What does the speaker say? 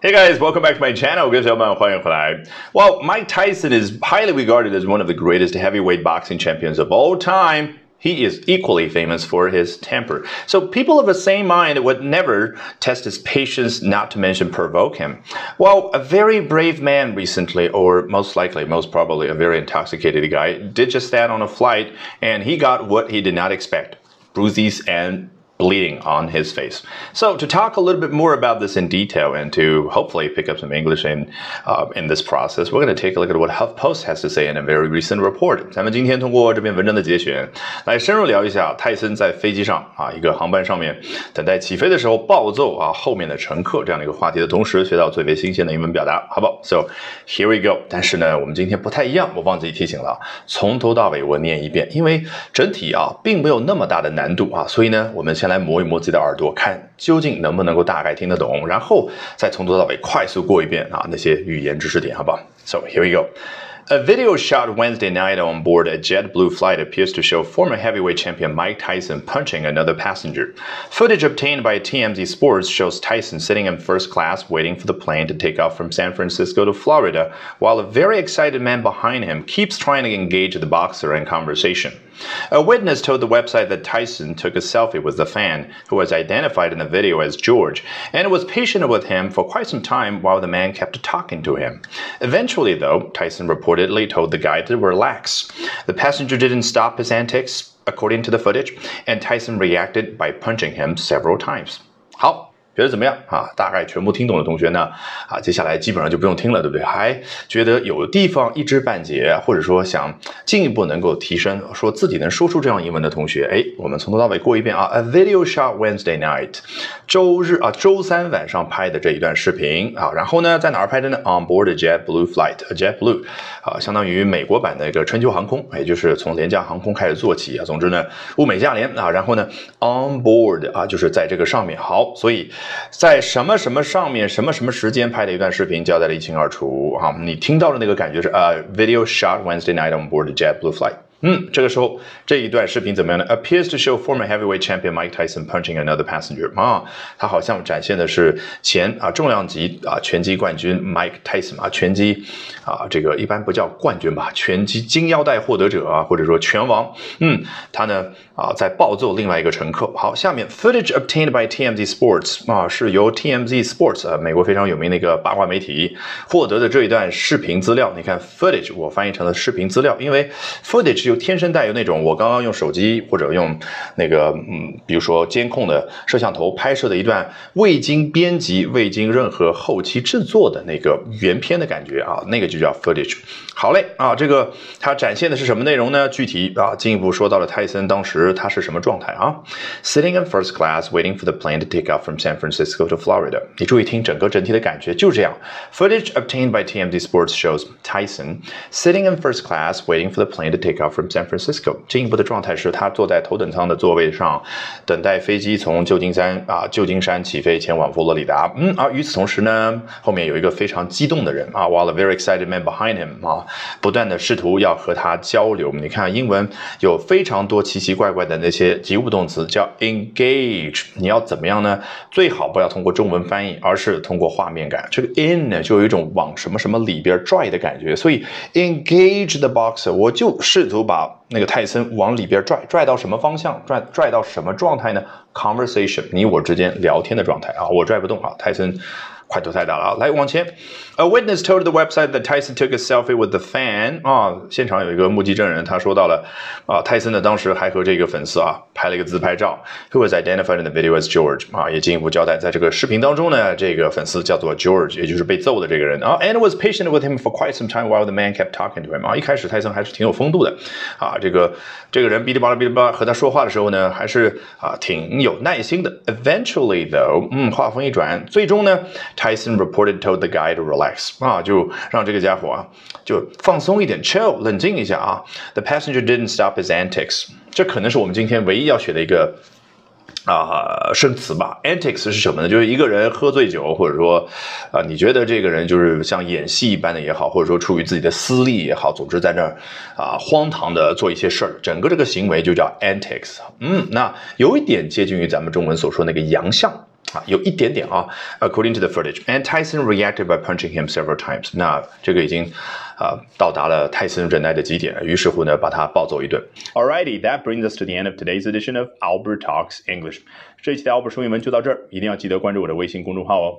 Hey guys, welcome back to my channel. 各位小伙伴，欢迎回来。Well, Mike Tyson is highly regarded as one of the greatest heavyweight boxing champions of all time. He is equally famous for his temper. So people of the same mind would never test his patience, not to mention provoke him. Well, a very brave man recently, or most likely, most probably a very intoxicated guy, did just that on a flight, and he got what he did not expect. Bruises and bleeding on his face. So to talk a little bit more about this in detail and to hopefully pick up some English in uh, in this process, we're going to take a look at what HuffPost has to say in a very recent report. 咱们今天通过这篇文章的节选，来深入聊一下泰森在飞机上啊一个航班上面等待起飞的时候暴揍啊后面的乘客这样的一个话题的同时，学到最为新鲜的英文表达，好不好？So here we go。但是呢，我们今天不太一样，我忘记提醒了，从头到尾我念一遍，因为整体啊并没有那么大的难度啊，所以呢，我们先。 来磨一磨自己的耳朵，看究竟能不能够大概听得懂，然后再从头到尾快速过一遍啊那些语言知识点，好不好？So here we go. A video shot Wednesday night on board a JetBlue flight appears to show former heavyweight champion Mike Tyson punching another passenger. Footage obtained by TMZ Sports shows Tyson sitting in first class waiting for the plane to take off from San Francisco to Florida, while a very excited man behind him keeps trying to engage the boxer in conversation. A witness told the website that Tyson took a selfie with the fan, who was identified in the video as George, and was patient with him for quite some time while the man kept talking to him. Eventually, though, Tyson reportedly told the guy to relax. The passenger didn't stop his antics, according to the footage, and Tyson reacted by punching him several times. 好，觉得怎么样啊？大概全部听懂的同学呢？啊，接下来基本上就不用听了，对不对？还觉得有地方一知半解，或者说想进一步能够提升，说自己能说出这样英文的同学，哎，我们从头到尾过一遍啊。A video shot Wednesday night，周日啊，周三晚上拍的这一段视频啊。然后呢，在哪儿拍的呢？On board a JetBlue flight，JetBlue 啊，相当于美国版的一个春秋航空，也就是从廉价航空开始做起啊。总之呢，物美价廉啊。然后呢，on board 啊，就是在这个上面。好，所以。在什么什么上面，什么什么时间拍的一段视频，交代的一清二楚啊！你听到的那个感觉是呃，video shot Wednesday night on board the JetBlue flight。嗯，这个时候这一段视频怎么样呢？Appears to show former heavyweight champion Mike Tyson punching another passenger。啊，他好像展现的是前啊重量级啊拳击冠军 Mike Tyson 啊，拳击啊这个一般不叫冠军吧，拳击金腰带获得者啊，或者说拳王。嗯，他呢啊在暴揍另外一个乘客。好，下面 footage obtained by TMZ Sports 啊，是由 TMZ Sports 啊美国非常有名的一个八卦媒体获得的这一段视频资料。你看 footage 我翻译成了视频资料，因为 footage。就天生带有那种我刚刚用手机或者用那个嗯，比如说监控的摄像头拍摄的一段未经编辑、未经任何后期制作的那个原片的感觉啊，那个就叫 footage。好嘞啊，这个它展现的是什么内容呢？具体啊，进一步说到了泰森当时他是什么状态啊？Sitting in first class, waiting for the plane to take off from San Francisco to Florida。你注意听整个整体的感觉就是这样。Footage obtained by TMZ Sports shows Tyson sitting in first class, waiting for the plane to take off. From San Francisco，进一步的状态是他坐在头等舱的座位上，等待飞机从旧金山啊旧金山起飞前往佛罗里达。嗯，而与此同时呢，后面有一个非常激动的人啊，while a very excited man behind him 啊，不断的试图要和他交流。你看英文有非常多奇奇怪怪的那些及物动词，叫 engage。你要怎么样呢？最好不要通过中文翻译，而是通过画面感。这个 in 呢，就有一种往什么什么里边拽的感觉，所以 engage the boxer，我就试图。把那个泰森往里边拽，拽到什么方向？拽拽到什么状态呢？Conversation，你我之间聊天的状态啊，我拽不动啊，泰森。块头太大了啊！来往前，A witness told the website that Tyson took a selfie with the fan 啊，现场有一个目击证人，他说到了啊，泰森呢当时还和这个粉丝啊拍了一个自拍照，Who was identified in the video as George 啊，也进一步交代，在这个视频当中呢，这个粉丝叫做 George，也就是被揍的这个人啊，and was patient with him for quite some time while the man kept talking to him 啊，一开始泰森还是挺有风度的啊，这个这个人哔哩吧啦哔哩吧啦和他说话的时候呢，还是啊挺有耐心的。Eventually though，嗯，话锋一转，最终呢。Tyson reported told the guy to relax 啊，就让这个家伙啊就放松一点，chill，冷静一下啊。The passenger didn't stop his antics，这可能是我们今天唯一要学的一个啊生词吧。Antics 是什么呢？就是一个人喝醉酒，或者说啊，你觉得这个人就是像演戏一般的也好，或者说出于自己的私利也好，总之在那儿啊荒唐的做一些事儿，整个这个行为就叫 antics。嗯，那有一点接近于咱们中文所说那个洋相。啊，有一点点啊。According to the footage, and Tyson reacted by punching him several times. 那这个已经啊到达了泰森忍耐的极点，于是乎呢，把他暴揍一顿。Alrighty, that brings us to the end of today's edition of Albert Talks English. 这一期的 Albert 说英文就到这儿，一定要记得关注我的微信公众号哦。